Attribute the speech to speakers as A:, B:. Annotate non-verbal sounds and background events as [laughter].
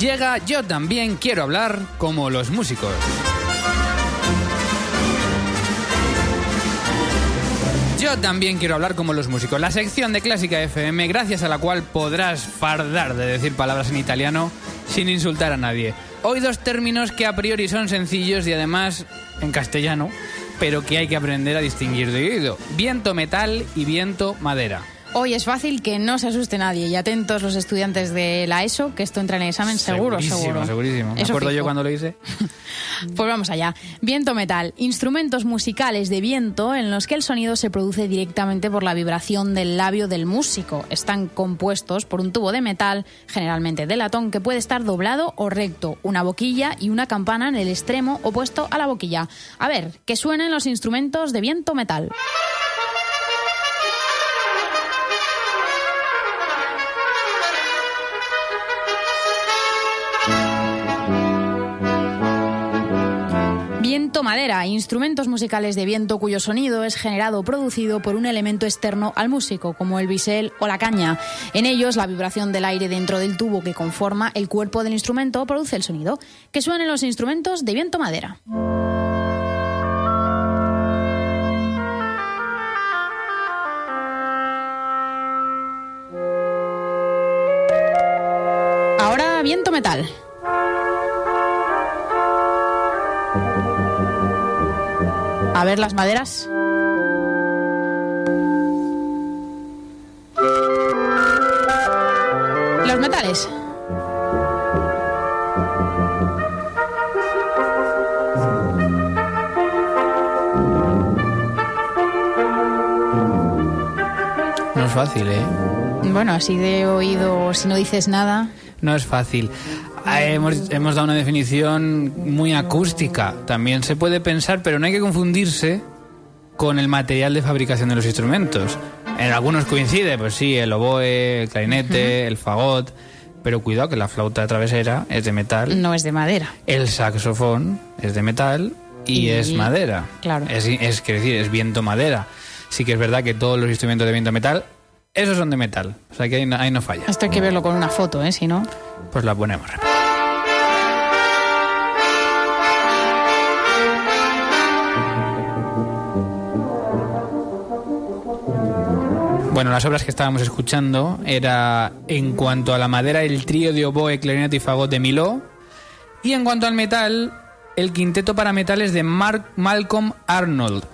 A: Llega Yo también quiero hablar como los músicos. Yo también quiero hablar como los músicos. La sección de Clásica FM, gracias a la cual podrás fardar de decir palabras en italiano sin insultar a nadie. Hoy dos términos que a priori son sencillos y además en castellano, pero que hay que aprender a distinguir de oído. Viento metal y viento madera.
B: Hoy es fácil que no se asuste nadie y atentos los estudiantes de la ESO, que esto entra en el examen seguro,
A: segurísimo,
B: seguro.
A: Segurísimo, Me
B: Eso
A: acuerdo yo cuando lo hice. [laughs]
B: Pues vamos allá. Viento metal. Instrumentos musicales de viento en los que el sonido se produce directamente por la vibración del labio del músico. Están compuestos por un tubo de metal, generalmente de latón, que puede estar doblado o recto, una boquilla y una campana en el extremo opuesto a la boquilla. A ver, que suenen los instrumentos de viento metal. Viento madera, instrumentos musicales de viento cuyo sonido es generado o producido por un elemento externo al músico, como el bisel o la caña. En ellos, la vibración del aire dentro del tubo que conforma el cuerpo del instrumento produce el sonido. Que suenen los instrumentos de viento madera. Ahora viento metal. A ver las maderas. Los metales.
A: No es fácil, ¿eh?
B: Bueno, así de oído, si no dices nada.
A: No es fácil. Ah, Hemos, hemos dado una definición muy acústica. También se puede pensar, pero no hay que confundirse con el material de fabricación de los instrumentos. En algunos coincide, pues sí, el oboe, el clarinete, el fagot. Pero cuidado que la flauta travesera es de metal,
B: No es de madera.
A: el saxofón es de metal y,
B: Y-
A: es madera.
B: claro.
A: Es, es quiero decir, es viento madera. Sí que es verdad que todos los instrumentos de viento metal, esos son de metal. O sea que ahí no, ahí no falla.
B: Esto hay que verlo con una foto, ¿eh? Si no.
A: Pues la ponemos. Bueno, las obras que estábamos escuchando era en cuanto a la madera el trío de oboe, clarinete y fagot de Miló y en cuanto al metal el quinteto para metales de Mark Malcolm Arnold.